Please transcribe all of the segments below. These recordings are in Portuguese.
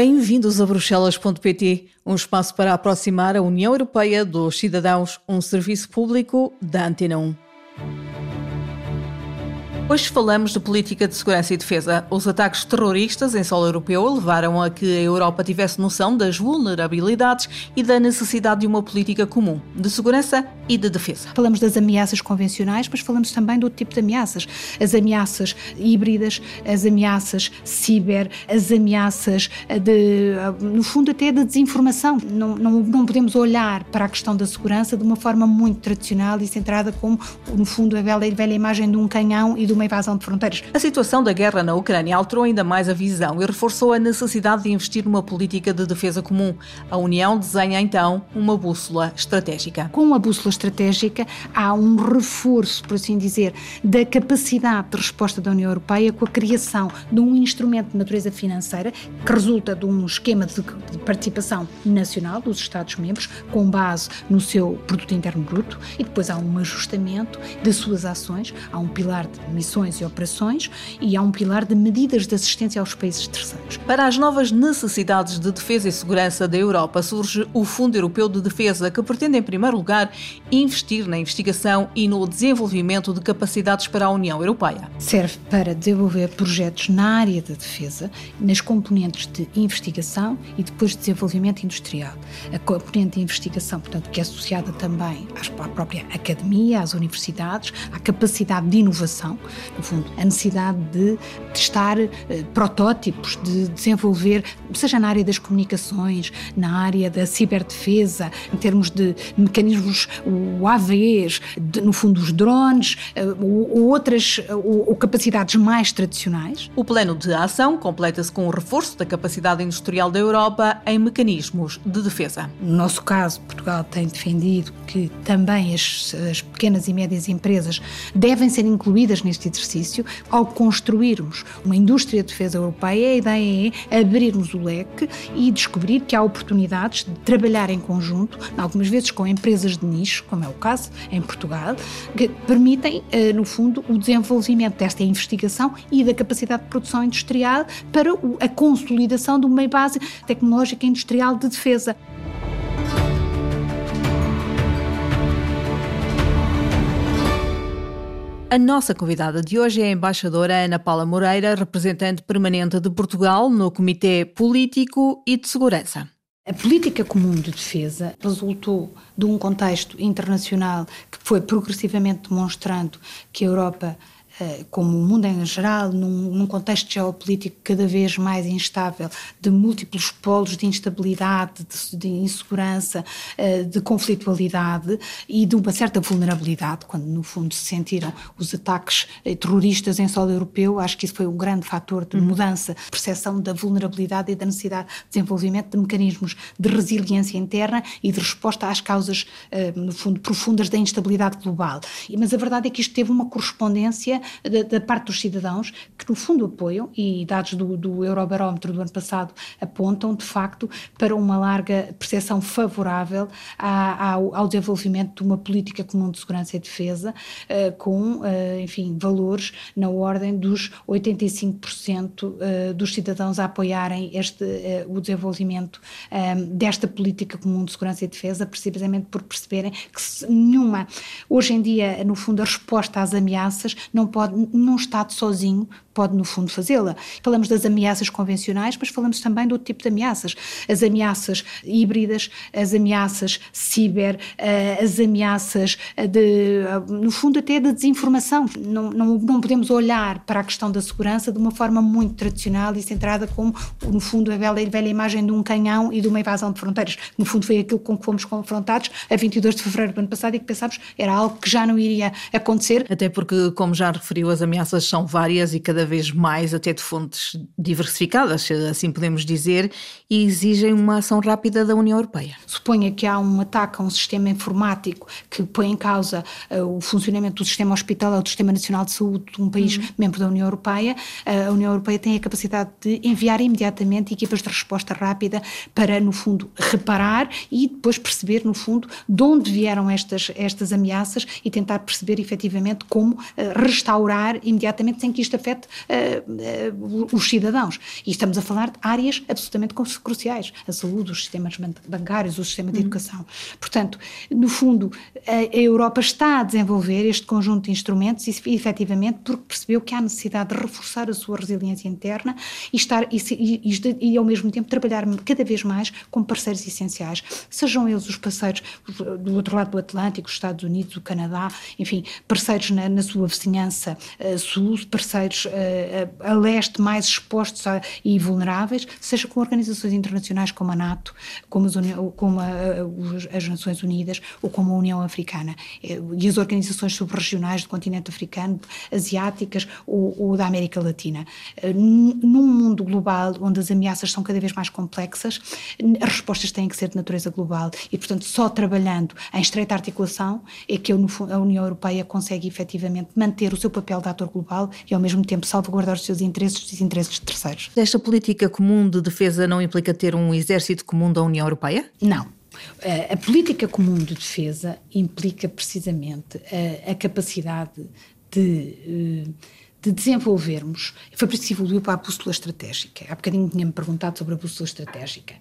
Bem-vindos a Bruxelas.pt, um espaço para aproximar a União Europeia dos cidadãos, um serviço público da Antena 1. Hoje falamos de política de segurança e defesa. Os ataques terroristas em solo europeu levaram a que a Europa tivesse noção das vulnerabilidades e da necessidade de uma política comum de segurança e de defesa. Falamos das ameaças convencionais, mas falamos também do outro tipo de ameaças. As ameaças híbridas, as ameaças ciber, as ameaças de, no fundo, até da desinformação. Não, não, não podemos olhar para a questão da segurança de uma forma muito tradicional e centrada como, no fundo, a velha, a velha imagem de um canhão e de uma invasão de fronteiras. A situação da guerra na Ucrânia alterou ainda mais a visão e reforçou a necessidade de investir numa política de defesa comum. A União desenha então uma bússola estratégica. Com a bússola estratégica há um reforço, por assim dizer, da capacidade de resposta da União Europeia com a criação de um instrumento de natureza financeira que resulta de um esquema de participação nacional dos Estados-membros com base no seu produto interno bruto e depois há um ajustamento das suas ações, há um pilar de missões missões e operações e há um pilar de medidas de assistência aos países terceiros. Para as novas necessidades de defesa e segurança da Europa, surge o Fundo Europeu de Defesa, que pretende, em primeiro lugar, investir na investigação e no desenvolvimento de capacidades para a União Europeia. Serve para desenvolver projetos na área da defesa, nas componentes de investigação e depois de desenvolvimento industrial. A componente de investigação, portanto, que é associada também à própria academia, às universidades, à capacidade de inovação, no fundo, a necessidade de testar uh, protótipos, de desenvolver, seja na área das comunicações, na área da ciberdefesa, em termos de mecanismos, o AVEs, de, no fundo, os drones, uh, ou, outras ou, ou capacidades mais tradicionais. O plano de ação completa-se com o reforço da capacidade industrial da Europa em mecanismos de defesa. No nosso caso, Portugal tem defendido que também as, as pequenas e médias empresas devem ser incluídas neste exercício, ao construirmos uma indústria de defesa europeia, a ideia é abrirmos o leque e descobrir que há oportunidades de trabalhar em conjunto, algumas vezes com empresas de nicho, como é o caso em Portugal, que permitem, eh, no fundo, o desenvolvimento desta investigação e da capacidade de produção industrial para a consolidação de uma base tecnológica industrial de defesa. A nossa convidada de hoje é a embaixadora Ana Paula Moreira, representante permanente de Portugal no Comitê Político e de Segurança. A política comum de defesa resultou de um contexto internacional que foi progressivamente demonstrando que a Europa como o mundo em geral, num, num, contexto geopolítico cada vez mais instável, de múltiplos polos de instabilidade, de, de insegurança, eh, de conflitualidade e de uma certa vulnerabilidade, quando no fundo se sentiram os ataques eh, terroristas em solo europeu, acho que isso foi um grande fator de uhum. mudança, percepção da vulnerabilidade e da necessidade de desenvolvimento de mecanismos de resiliência interna e de resposta às causas, no fundo, profundas da instabilidade global. Mas a verdade é que isto teve uma correspondência da, da, parte dos cidadãos que no fundo apoiam e dados do, do Eurobarómetro do ano passado apontam de facto para uma larga percepção favorável à, ao, ao, desenvolvimento de uma política comum de segurança e defesa uh, com, uh, enfim, valores na ordem dos 85% uh, dos cidadãos a apoiarem este, o desenvolvimento desta política comum de segurança e defesa, precisamente por perceberem que nenhuma, hoje em dia, no fundo, a resposta às ameaças não pode pode, num Estado sozinho, pode no fundo fazê-la. Falamos das ameaças convencionais, mas falamos também do outro tipo de ameaças. As ameaças híbridas, as ameaças ciber, eh, as ameaças de, no fundo até da desinformação. Não, não, não podemos olhar para a questão da segurança de uma forma muito tradicional e centrada como, no fundo, a velha, velha imagem de um canhão e de uma invasão de fronteiras. No fundo foi aquilo com que fomos confrontados a 22 de fevereiro do ano passado e que pensámos era algo que já não iria acontecer. Até porque, como já referiu, as ameaças são várias e cada vez mais até de fontes diversificadas, assim podemos dizer, e exigem uma ação rápida da União Europeia. Suponha que há um ataque a um sistema informático que põe em causa uh, o funcionamento do sistema hospitalar ou do Sistema Nacional de Saúde de um país uhum. membro da União Europeia, uh, a União Europeia tem a capacidade de enviar imediatamente equipas de resposta rápida para, no fundo, reparar e depois perceber, no fundo, de onde vieram estas, estas ameaças e tentar perceber efetivamente como uh, restaurar imediatamente sem que isto afete uh, uh, os cidadãos. E estamos a falar de áreas absolutamente cruciais: a saúde, os sistemas bancários, o sistema de uhum. educação. Portanto, no fundo, a, a, Europa está a desenvolver este conjunto de instrumentos e, efetivamente, porque percebeu que há necessidade de reforçar a sua resiliência interna e, estar, e, e, e ao mesmo tempo, trabalhar cada vez mais com parceiros essenciais, sejam eles os parceiros do outro lado do Atlântico, os Estados Unidos, o Canadá, enfim, parceiros na, na sua vizinhança uh, sul, parceiros uh, a leste mais expostos a, e vulneráveis, seja com organizações internacionais como a NATO, como as, como as Nações Unidas ou como a União Africana e as organizações subregionais do continente africano, asiáticas ou, ou da América Latina. Num mundo global onde as ameaças são cada vez mais complexas, as respostas têm que ser de natureza global e, portanto, só trabalhando em estreita articulação é que a União Europeia consegue efetivamente manter o seu papel de ator global e, ao mesmo tempo, salvaguardar os seus interesses e os interesses de terceiros. Esta política comum de defesa não implica ter um exército comum da União Europeia? Não. A política comum de defesa implica precisamente a, a capacidade de. De desenvolvermos, foi por isso que evoluiu para a bússola estratégica. Há bocadinho tinha-me perguntado sobre a bússola estratégica.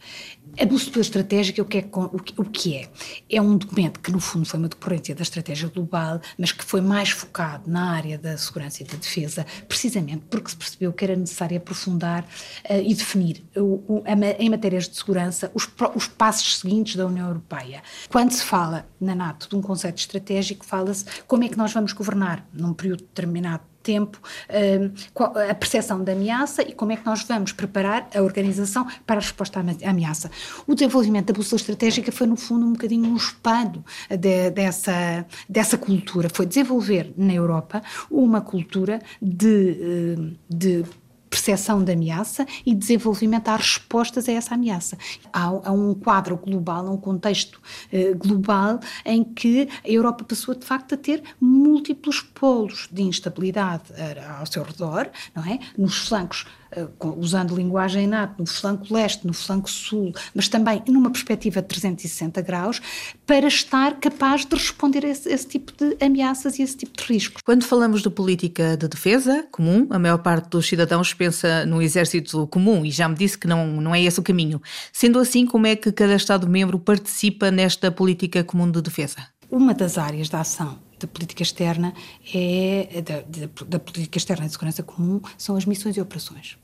A bússola estratégica, o que, é, o que é? É um documento que, no fundo, foi uma decorrência da estratégia global, mas que foi mais focado na área da segurança e da defesa, precisamente porque se percebeu que era necessário aprofundar uh, e definir o, o, a, em matérias de segurança os, os passos seguintes da União Europeia. Quando se fala na NATO de um conceito estratégico, fala-se como é que nós vamos governar num período determinado tempo hum, a percepção da ameaça e como é que nós vamos preparar a organização para a resposta à ameaça. O desenvolvimento da bússola estratégica foi, no fundo, um bocadinho um espelho de, dessa, dessa cultura. Foi desenvolver na Europa uma cultura de, hum, de percepção da ameaça e desenvolvimento às respostas a essa ameaça. Há, há um quadro global, um contexto eh, global em que a Europa passou de facto a ter múltiplos polos de instabilidade eh, ao seu redor, não é? Nos flancos usando linguagem NATO, no flanco leste, no flanco sul, mas também numa perspectiva de 360 graus, para estar capaz de responder a esse, esse, tipo de ameaças e esse tipo de riscos. Quando falamos de política de defesa comum, a maior parte dos cidadãos pensa no exército comum e já me disse que não, não é esse o caminho. Sendo assim, como é que cada Estado-membro participa nesta política comum de defesa? Uma das áreas da ação da política externa é da, da, da, política externa de segurança comum são as missões e operações.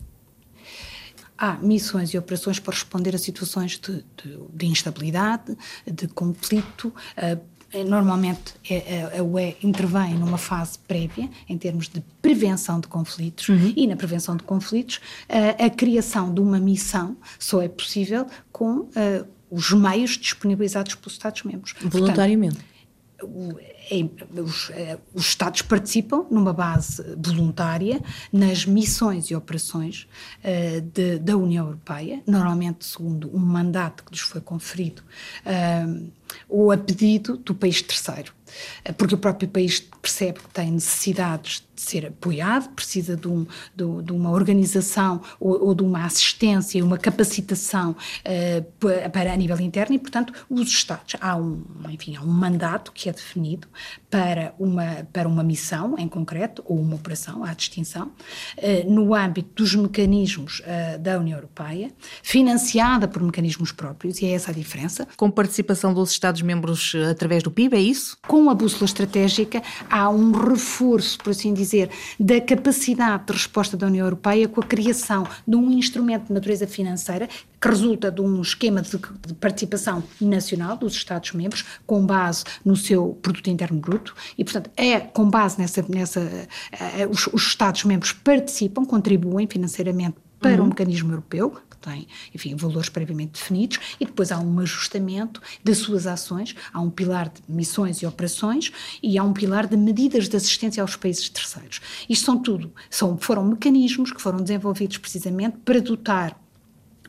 Há missões e operações para responder a situações de, de, de instabilidade, de conflito. Uh, normalmente a, a UE intervém numa fase prévia em termos de prevenção de conflitos uhum. e na prevenção de conflitos uh, a criação de uma missão só é possível com uh, os meios disponibilizados pelos Estados-membros. Voluntariamente. Portanto, os, eh, os, Estados participam numa base voluntária nas missões e operações uh, de, da União Europeia, normalmente segundo um mandato que lhes foi conferido uh, ou a pedido do país terceiro, porque o próprio país percebe que tem necessidades de ser apoiado, precisa de, um, de, de uma organização ou, ou, de uma assistência, uma capacitação uh, para a nível interno e, portanto, os Estados, há um, enfim, há um mandato que é definido para uma, para uma missão em concreto ou uma operação, à distinção, uh, no âmbito dos mecanismos uh, da União Europeia, financiada por mecanismos próprios, e é essa a diferença. Com participação dos Estados-membros através do PIB, é isso? Com a bússola estratégica, há um reforço, por assim dizer, da capacidade de resposta da União Europeia com a criação de um instrumento de natureza financeira que resulta de um esquema de, de participação nacional dos Estados-membros com base no seu produto interno bruto e, portanto, é com base nessa, nessa uh, os, os Estados-membros participam, contribuem financeiramente para uhum. um mecanismo europeu, tem, enfim, valores previamente definidos, e depois há um ajustamento das suas ações, há um pilar de missões e operações e há um pilar de medidas de assistência aos países terceiros. Isto são tudo, são, foram mecanismos que foram desenvolvidos precisamente para dotar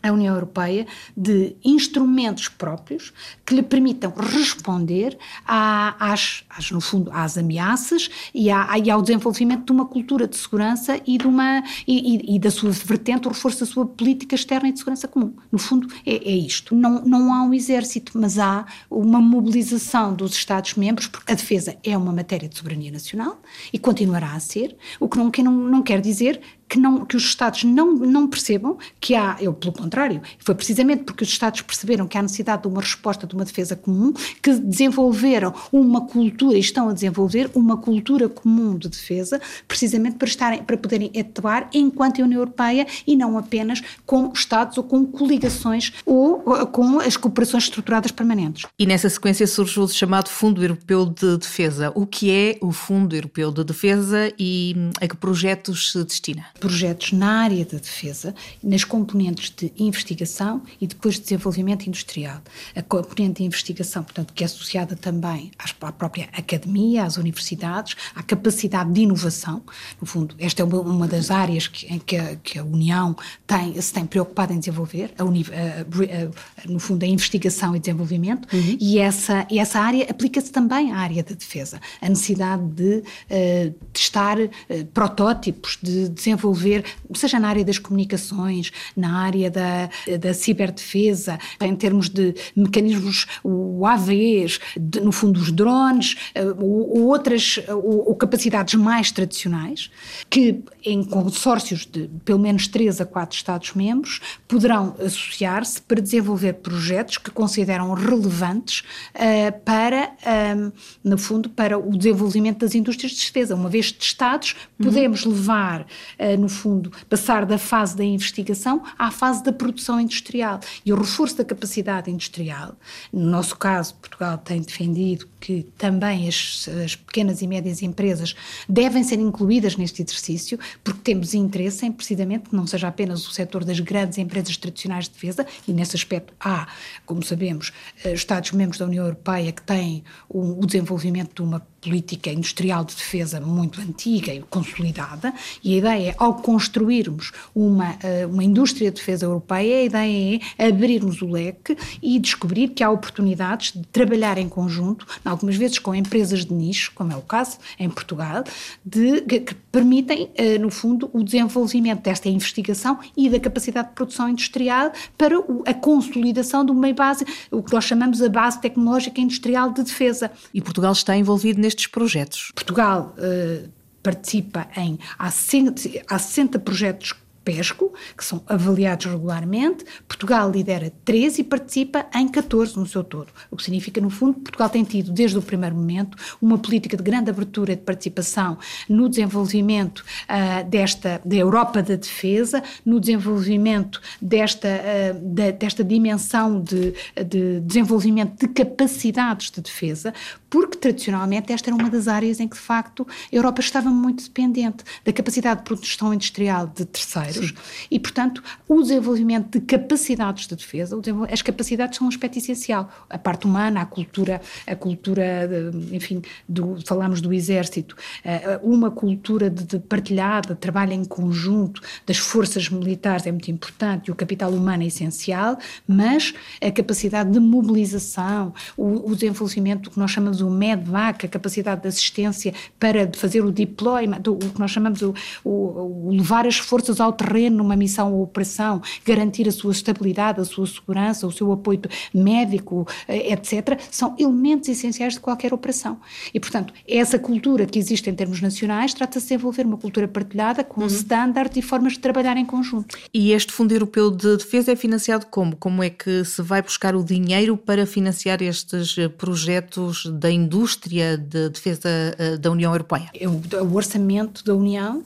a União Europeia de instrumentos próprios que lhe permitam responder à, às, às, no fundo, às ameaças e, à, e, ao desenvolvimento de uma cultura de segurança e, de uma, e, e, da sua vertente, o reforço da sua política externa e de segurança comum. No fundo, é, é isto. Não, não há um exército, mas há uma mobilização dos Estados-membros, porque a defesa é uma matéria de soberania nacional e continuará a ser, o que não, não, não quer dizer que, não, que os Estados não, não percebam que há, eu pelo contrário, foi precisamente porque os Estados perceberam que há necessidade de uma resposta, de uma defesa comum, que desenvolveram uma cultura e estão a desenvolver uma cultura comum de defesa, precisamente para, estarem, para poderem atuar enquanto União Europeia e não apenas com Estados ou com coligações ou com as cooperações estruturadas permanentes. E nessa sequência surge o chamado Fundo Europeu de Defesa. O que é o Fundo Europeu de Defesa e a que projetos se destina? Projetos na área da defesa, nas componentes de investigação e depois de desenvolvimento industrial. A componente de investigação, portanto, que é associada também à própria academia, às universidades, à capacidade de inovação. No fundo, esta é uma das áreas que, em que a, que a União tem, se tem preocupado em desenvolver, a, a, no fundo, a investigação e desenvolvimento, uhum. e essa, e essa área aplica-se também à área da defesa. A necessidade de uh, testar uh, protótipos, de desenvolver, seja na área das comunicações, na área da, da ciberdefesa, em termos de mecanismos UAVs, de, no fundo os drones, uh, ou, ou, outras, ou, ou capacidades mais tradicionais, que em consórcios de pelo menos três a quatro Estados-membros poderão associar-se para desenvolver projetos que consideram relevantes uh, para, um, no fundo, para o desenvolvimento das indústrias de defesa. Uma vez testados, podemos uhum. levar, uh, no fundo, passar da fase da investigação à fase da produção industrial. E o reforço da capacidade industrial, no nosso caso, Portugal tem defendido que também as, as pequenas e médias empresas devem ser incluídas neste exercício, porque temos interesse em, precisamente, que não seja apenas o setor das grandes empresas tradicionais de defesa, e nesse aspecto há, como sabemos, eh, Estados-membros da União Europeia que têm o, o desenvolvimento de uma política industrial de defesa muito antiga e consolidada, e a ideia é, ao construirmos uma, eh, uma indústria de defesa europeia, a ideia é abrirmos o leque e descobrir que há oportunidades de trabalhar em conjunto, algumas vezes com empresas de nicho, como é o caso em Portugal, de, que, que permitem, eh, no fundo, o desenvolvimento desta investigação e da capacidade de produção industrial para a consolidação de uma base, o que nós chamamos a base tecnológica industrial de defesa. E Portugal está envolvido neste nestes projetos? Portugal uh, participa em há 60, há 60 projetos PESCO, que são avaliados regularmente. Portugal lidera 13 e participa em 14 no seu todo. O que significa, no fundo, que Portugal tem tido, desde o primeiro momento, uma política de grande abertura de participação no desenvolvimento uh, desta, da Europa da defesa, no desenvolvimento desta, uh, da, desta dimensão de, de desenvolvimento de capacidades de defesa, porque tradicionalmente esta era uma das áreas em que, de facto, a Europa estava muito dependente da capacidade de produção industrial de terceiros Sim. E, portanto, o desenvolvimento de capacidades de defesa, as capacidades são um aspecto essencial. A parte humana, a cultura, a cultura, enfim, do, falamos do exército, eh, uma cultura de, de partilhada, de trabalho em conjunto das forças militares é muito importante e o capital humano é essencial, mas a capacidade de mobilização, o, o desenvolvimento do que nós chamamos o MEDVAC, a capacidade de assistência para fazer o deployment, o que nós chamamos o, o, o levar as forças ao terreno numa missão ou operação, garantir a sua estabilidade, a sua segurança, o seu apoio médico, eh, etc., são elementos essenciais de qualquer operação. E, portanto, essa cultura que existe em termos nacionais trata-se de desenvolver uma cultura partilhada com uhum. standards e formas de trabalhar em conjunto. E este Fundo Europeu de Defesa é financiado como? Como é que se vai buscar o dinheiro para financiar estes eh, projetos da indústria de defesa eh, da União Europeia? É o, o orçamento da União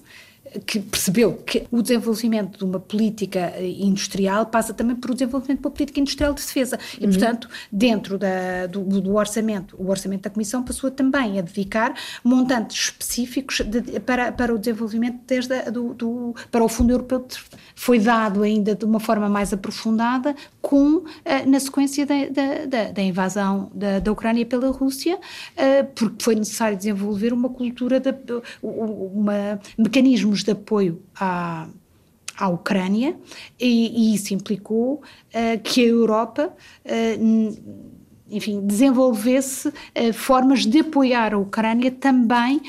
que percebeu que o desenvolvimento de uma política industrial passa também por o desenvolvimento de uma política industrial de defesa. E, uhum. portanto, dentro da, do, do, orçamento, o orçamento da Comissão passou também a dedicar montantes específicos de, para, para o desenvolvimento desde a, do, do, para o Fundo Europeu. De, foi dado ainda de uma forma mais aprofundada com, eh, na sequência da, da, da invasão da, da Ucrânia pela Rússia, eh, porque foi necessário desenvolver uma cultura, de, uma, mecanismos de apoio à, à Ucrânia e, e isso implicou uh, que a Europa, uh, enfim, desenvolvesse uh, formas de apoiar a Ucrânia também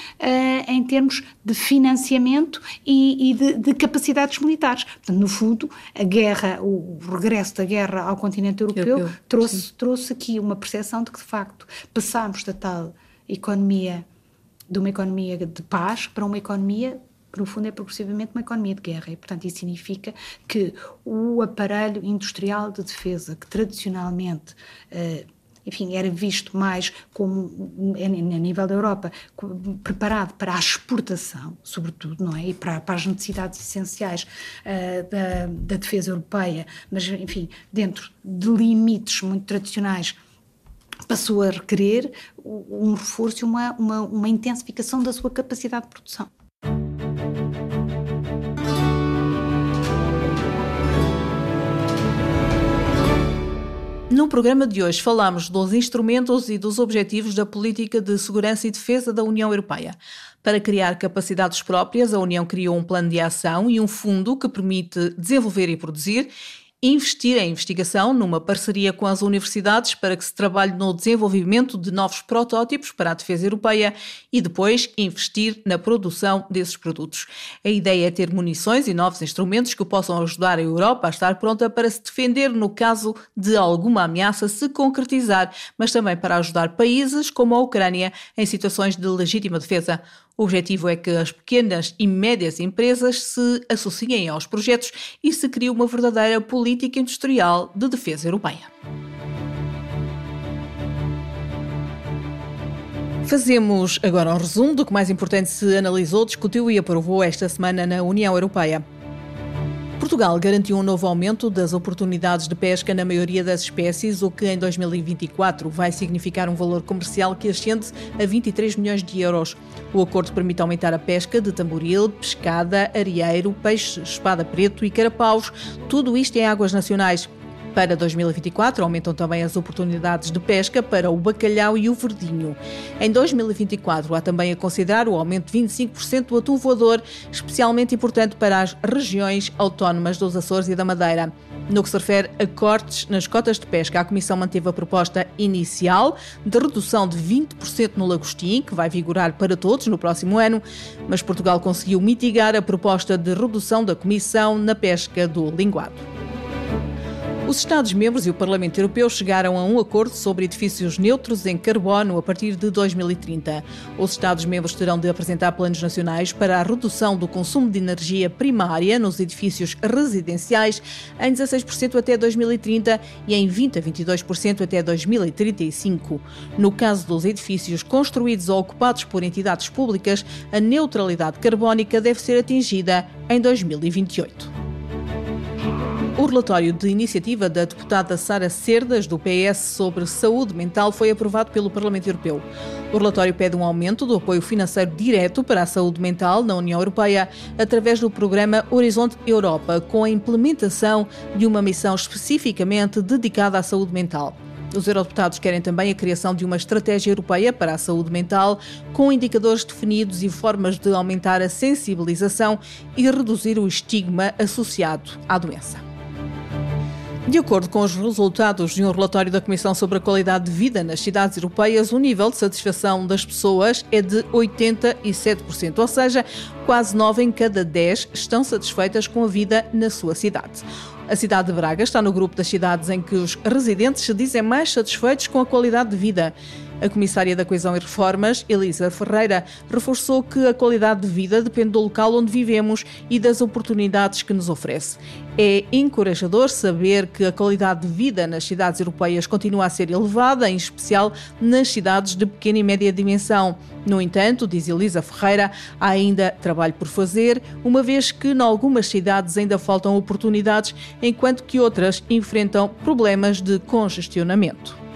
em termos de financiamento e, e de, de, capacidades militares. Portanto, no fundo, a guerra, o, o regresso da guerra ao continente europeu, europeu trouxe, trouxe aqui uma percepção de que, de facto, passámos da tal economia, de uma economia de paz para uma economia que no fundo é progressivamente uma economia de guerra. E, portanto, isso significa que o aparelho industrial de defesa, que tradicionalmente. Uh, enfim, era visto mais como, a nível da Europa, preparado para a exportação, sobretudo, não é? E para, para as necessidades essenciais uh, da, da defesa europeia, mas, enfim, dentro de limites muito tradicionais passou a requerer um reforço e uma, uma, uma intensificação da sua capacidade de produção. No programa de hoje falamos dos instrumentos e dos objetivos da política de segurança e defesa da União Europeia. Para criar capacidades próprias, a União criou um plano de ação e um fundo que permite desenvolver e produzir investir em investigação numa parceria com as universidades para que se trabalhe no desenvolvimento de novos protótipos para a defesa europeia e depois investir na produção desses produtos. A ideia é ter munições e novos instrumentos que possam ajudar a Europa a estar pronta para se defender no caso de alguma ameaça se concretizar, mas também para ajudar países como a Ucrânia em situações de legítima defesa. O objetivo é que as pequenas e médias empresas se associem aos projetos e se crie uma verdadeira política industrial de defesa europeia. Fazemos agora um resumo do que mais importante se analisou, discutiu e aprovou esta semana na União Europeia. Portugal garantiu um novo aumento das oportunidades de pesca na maioria das espécies, o que em 2024 vai significar um valor comercial que ascende a 23 milhões de euros. O acordo permite aumentar a pesca de tamboril, pescada, areeiro, peixe, espada preto e carapaus, tudo isto em águas nacionais. Para 2024, aumentam também as oportunidades de pesca para o bacalhau e o verdinho. Em 2024, há também a considerar o aumento de 25% do atum voador, especialmente importante para as regiões autónomas dos Açores e da Madeira. No que se refere a cortes nas cotas de pesca, a Comissão manteve a proposta inicial de redução de 20% no lagostim, que vai vigorar para todos no próximo ano, mas Portugal conseguiu mitigar a proposta de redução da Comissão na pesca do linguado. Os Estados-membros e o Parlamento Europeu chegaram a um acordo sobre edifícios neutros em carbono a partir de 2030. Os Estados-membros terão de apresentar planos nacionais para a redução do consumo de energia primária nos edifícios residenciais em 16% até 2030 e em 20 a 22% até 2035. No caso dos edifícios construídos ou ocupados por entidades públicas, a neutralidade carbónica deve ser atingida em 2028. O relatório de iniciativa da deputada Sara Cerdas, do PS, sobre saúde mental foi aprovado pelo Parlamento Europeu. O relatório pede um aumento do apoio financeiro direto para a saúde mental na União Europeia através do programa Horizonte Europa, com a implementação de uma missão especificamente dedicada à saúde mental. Os eurodeputados querem também a criação de uma estratégia europeia para a saúde mental, com indicadores definidos e formas de aumentar a sensibilização e reduzir o estigma associado à doença. De acordo com os resultados de um relatório da Comissão sobre a Qualidade de Vida nas cidades europeias, o nível de satisfação das pessoas é de 87%, ou seja, quase 9 em cada 10 estão satisfeitas com a vida na sua cidade. A cidade de Braga está no grupo das cidades em que os residentes se dizem mais satisfeitos com a qualidade de vida. A comissária da Coesão e Reformas, Elisa Ferreira, reforçou que a qualidade de vida depende do local onde vivemos e das oportunidades que nos oferece. É encorajador saber que a qualidade de vida nas cidades europeias continua a ser elevada, em especial nas cidades de pequena e média dimensão. No entanto, diz Elisa Ferreira, há ainda trabalho por fazer, uma vez que em algumas cidades ainda faltam oportunidades, enquanto que outras enfrentam problemas de congestionamento.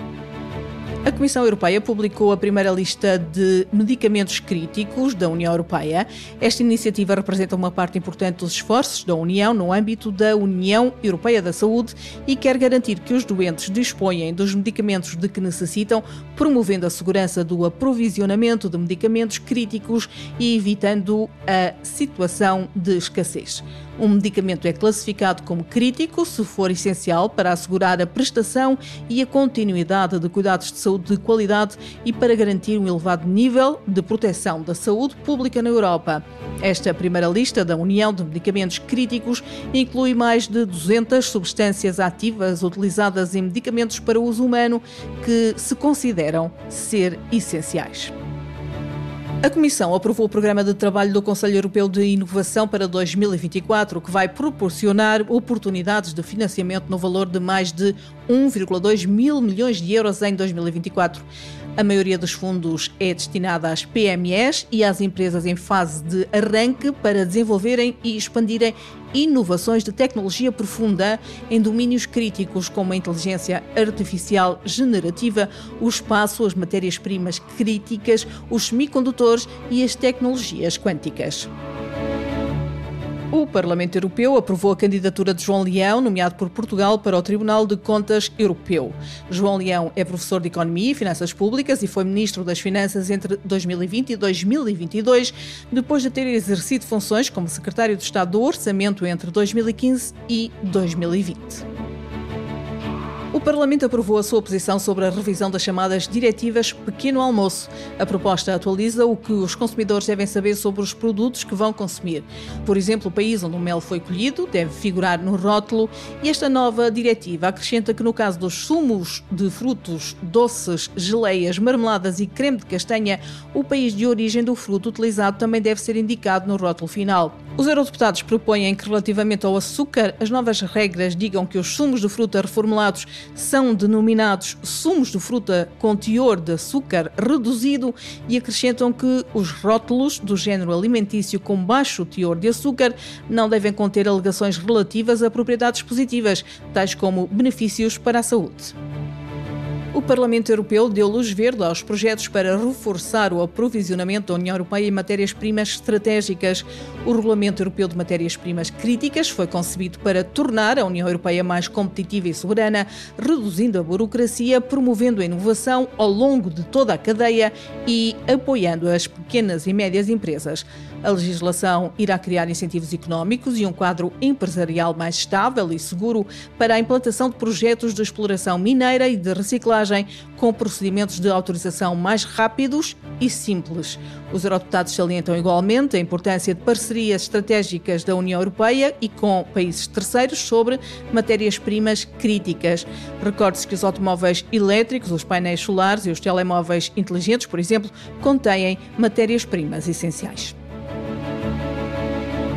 A Comissão Europeia publicou a primeira lista de medicamentos críticos da União Europeia. Esta iniciativa representa uma parte importante dos esforços da União no âmbito da União Europeia da Saúde e quer garantir que os doentes disponham dos medicamentos de que necessitam, promovendo a segurança do aprovisionamento de medicamentos críticos e evitando a situação de escassez. Um medicamento é classificado como crítico se for essencial para assegurar a prestação e a continuidade de cuidados de saúde de qualidade e para garantir um elevado nível de proteção da saúde pública na Europa. Esta primeira lista da União de Medicamentos Críticos inclui mais de 200 substâncias ativas utilizadas em medicamentos para uso humano que se consideram ser essenciais. A Comissão aprovou o Programa de Trabalho do Conselho Europeu de Inovação para 2024, que vai proporcionar oportunidades de financiamento no valor de mais de 1,2 mil milhões de euros em 2024. A maioria dos fundos é destinada às PMEs e às empresas em fase de arranque para desenvolverem e expandirem inovações de tecnologia profunda em domínios críticos como a inteligência artificial generativa, o espaço, as matérias-primas críticas, os semicondutores e as tecnologias quânticas. O Parlamento Europeu aprovou a candidatura de João Leão, nomeado por Portugal para o Tribunal de Contas Europeu. João Leão é professor de Economia e Finanças Públicas e foi Ministro das Finanças entre 2020 e 2022, depois de ter exercido funções como Secretário de Estado do Orçamento entre 2015 e 2020. Parlamento aprovou a sua posição sobre a revisão das chamadas diretivas Pequeno Almoço. A proposta atualiza o que os consumidores devem saber sobre os produtos que vão consumir. Por exemplo, o país onde o mel foi colhido deve figurar no rótulo e esta nova diretiva acrescenta que no caso dos sumos de frutos, doces, geleias, marmeladas e creme de castanha, o país de origem do fruto utilizado também deve ser indicado no rótulo final. Os eurodeputados propõem que relativamente ao açúcar, as novas regras digam que os sumos de fruta reformulados são denominados sumos de fruta com teor de açúcar reduzido e acrescentam que os rótulos do género alimentício com baixo teor de açúcar não devem conter alegações relativas a propriedades positivas, tais como benefícios para a saúde. O Parlamento Europeu deu luz verde aos projetos para reforçar o aprovisionamento da União Europeia em matérias-primas estratégicas. O Regulamento Europeu de Matérias-Primas Críticas foi concebido para tornar a União Europeia mais competitiva e soberana, reduzindo a burocracia, promovendo a inovação ao longo de toda a cadeia e apoiando as pequenas e médias empresas. A legislação irá criar incentivos económicos e um quadro empresarial mais estável e seguro para a implantação de projetos de exploração mineira e de reciclagem com procedimentos de autorização mais rápidos e simples. Os eurodeputados salientam igualmente a importância de parcerias estratégicas da União Europeia e com países terceiros sobre matérias-primas críticas. Recorde-se que os automóveis elétricos, os painéis solares e os telemóveis inteligentes, por exemplo, contêm matérias-primas essenciais.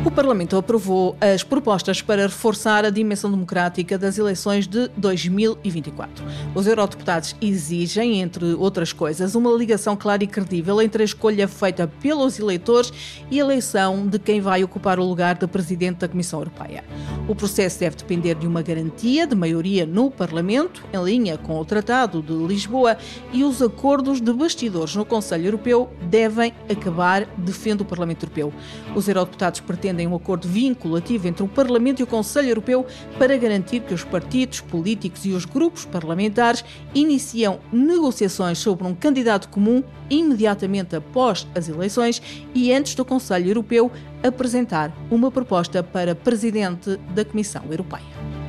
O Parlamento aprovou as propostas para reforçar a dimensão democrática das eleições de 2024. Os eurodeputados exigem, entre outras coisas, uma ligação clara e credível entre a escolha feita pelos eleitores e a eleição de quem vai ocupar o lugar de presidente da Comissão Europeia. O processo deve depender de uma garantia de maioria no Parlamento, em linha com o Tratado de Lisboa, e os acordos de bastidores no Conselho Europeu devem acabar, defende o Parlamento Europeu. Os eurodeputados pretendem pretendem um acordo vinculativo entre o Parlamento e o Conselho Europeu para garantir que os partidos políticos e os grupos parlamentares iniciam negociações sobre um candidato comum imediatamente após as eleições e antes do Conselho Europeu apresentar uma proposta para presidente da Comissão Europeia.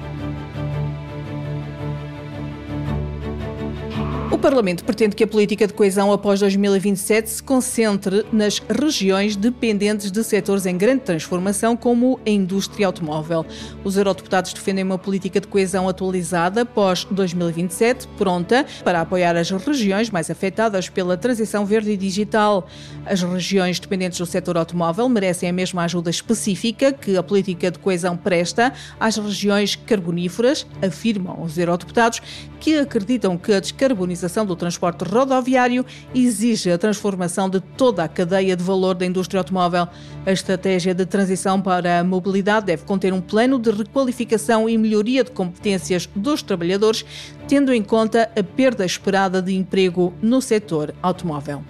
O Parlamento pretende que a política de coesão após 2027 se concentre nas regiões dependentes de setores em grande transformação, como a indústria automóvel. Os eurodeputados defendem uma política de coesão atualizada após 2027, pronta para apoiar as regiões mais afetadas pela transição verde e digital. As regiões dependentes do setor automóvel merecem a mesma ajuda específica que a política de coesão presta às regiões carboníferas, afirmam os eurodeputados, que acreditam que a descarbonização do transporte rodoviário exige a transformação de toda a cadeia de valor da indústria automóvel. A estratégia de transição para a mobilidade deve conter um plano de requalificação e melhoria de competências dos trabalhadores, tendo em conta a perda esperada de emprego no setor automóvel.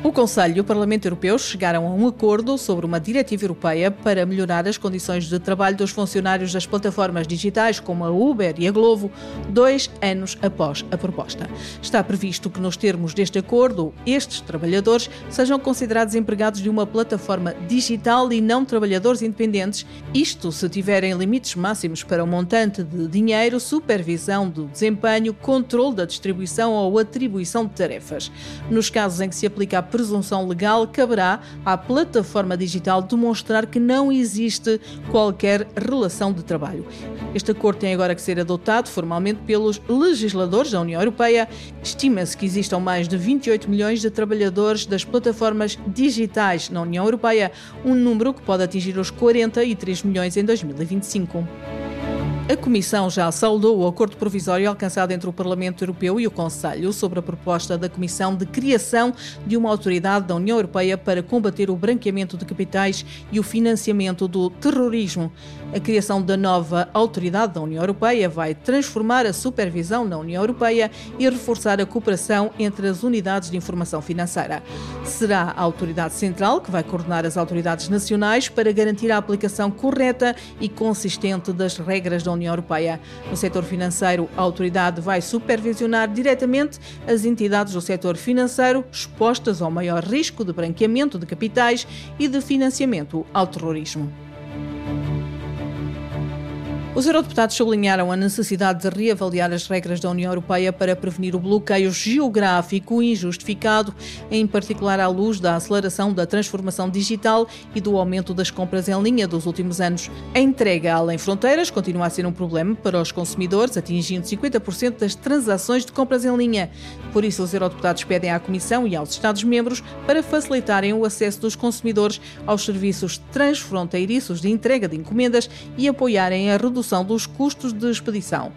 O Conselho e o Parlamento Europeu chegaram a um acordo sobre uma diretiva europeia para melhorar as condições de trabalho dos funcionários das plataformas digitais como a Uber e a Glovo, dois anos após a proposta. Está previsto que, nos termos deste acordo, estes trabalhadores sejam considerados empregados de uma plataforma digital e não trabalhadores independentes, isto se tiverem limites máximos para o montante de dinheiro, supervisão do desempenho, controle da distribuição ou atribuição de tarefas. Nos casos em que se aplica a presunção legal, caberá à plataforma digital demonstrar que não existe qualquer relação de trabalho. Este acordo tem agora que ser adotado formalmente pelos legisladores da União Europeia. Estima-se que existam mais de 28 milhões de trabalhadores das plataformas digitais na União Europeia, um número que pode atingir os 43 milhões em 2025. A Comissão já saudou o acordo provisório alcançado entre o Parlamento Europeu e o Conselho sobre a proposta da Comissão de criação de uma autoridade da União Europeia para combater o branqueamento de capitais e o financiamento do terrorismo. A criação da nova autoridade da União Europeia vai transformar a supervisão na União Europeia e reforçar a cooperação entre as unidades de informação financeira. Será a autoridade central que vai coordenar as autoridades nacionais para garantir a aplicação correta e consistente das regras da União União Europeia. No setor financeiro, a autoridade vai supervisionar diretamente as entidades do setor financeiro expostas ao maior risco de branqueamento de capitais e de financiamento ao terrorismo. Os eurodeputados sublinharam a necessidade de reavaliar as regras da União Europeia para prevenir o bloqueio geográfico injustificado, em particular à luz da aceleração da transformação digital e do aumento das compras em linha dos últimos anos. A entrega além fronteiras continua a ser um problema para os consumidores, atingindo 50% das transações de compras em linha. Por isso, os eurodeputados pedem à Comissão e aos Estados-membros para facilitarem o acesso dos consumidores aos serviços transfronteiriços de entrega de encomendas e apoiarem a redução redução dos custos de expedição.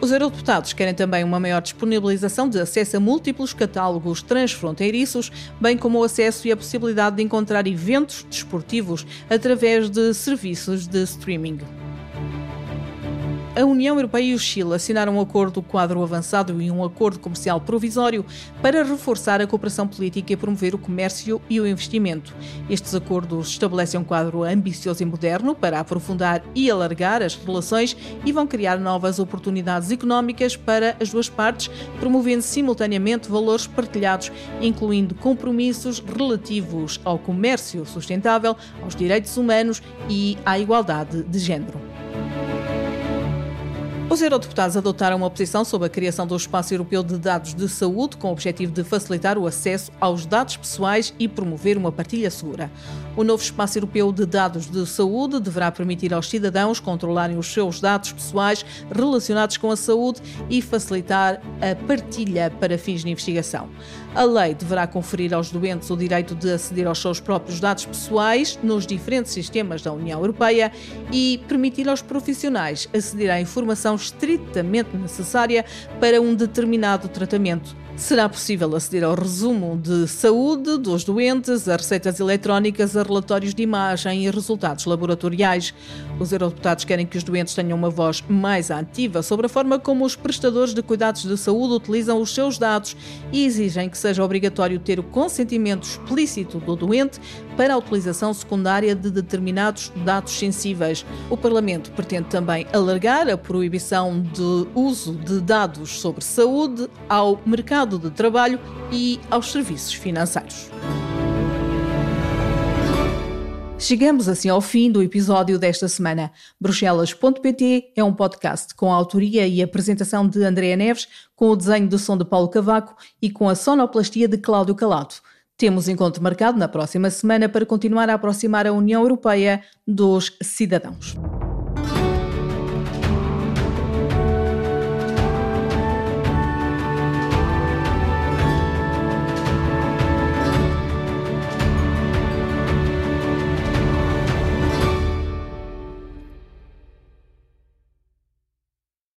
Os eurodeputados querem também uma maior disponibilização de acesso a múltiplos catálogos transfronteiriços, bem como o acesso e a possibilidade de encontrar eventos desportivos através de serviços de streaming. A União Europeia e o Chile assinaram um acordo quadro avançado e um acordo comercial provisório para reforçar a cooperação política e promover o comércio e o investimento. Estes acordos estabelecem um quadro ambicioso e moderno para aprofundar e alargar as relações e vão criar novas oportunidades económicas para as duas partes, promovendo simultaneamente valores partilhados, incluindo compromissos relativos ao comércio sustentável, aos direitos humanos e à igualdade de género. Os eurodeputados adotaram uma posição sobre a criação do Espaço Europeu de Dados de Saúde com o objetivo de facilitar o acesso aos dados pessoais e promover uma partilha segura. O novo Espaço Europeu de Dados de Saúde deverá permitir aos cidadãos controlarem os seus dados pessoais relacionados com a saúde e facilitar a partilha para fins de investigação. A lei deverá conferir aos doentes o direito de aceder aos seus próprios dados pessoais nos diferentes sistemas da União Europeia e permitir aos profissionais aceder à informação estritamente necessária para um determinado tratamento. Será possível aceder ao resumo de saúde dos doentes, a receitas eletrónicas, a relatórios de imagem e resultados laboratoriais. Os eurodeputados querem que os doentes tenham uma voz mais ativa sobre a forma como os prestadores de cuidados de saúde utilizam os seus dados e exigem que seja obrigatório ter o consentimento explícito do doente para a utilização secundária de determinados dados sensíveis. O Parlamento pretende também alargar a proibição de uso de dados sobre saúde ao mercado mercado de trabalho e aos serviços financeiros. Chegamos assim ao fim do episódio desta semana. Bruxelas.pt é um podcast com a autoria e apresentação de Andréa Neves, com o desenho de som de Paulo Cavaco e com a sonoplastia de Cláudio Calado. Temos encontro marcado na próxima semana para continuar a aproximar a União Europeia dos cidadãos.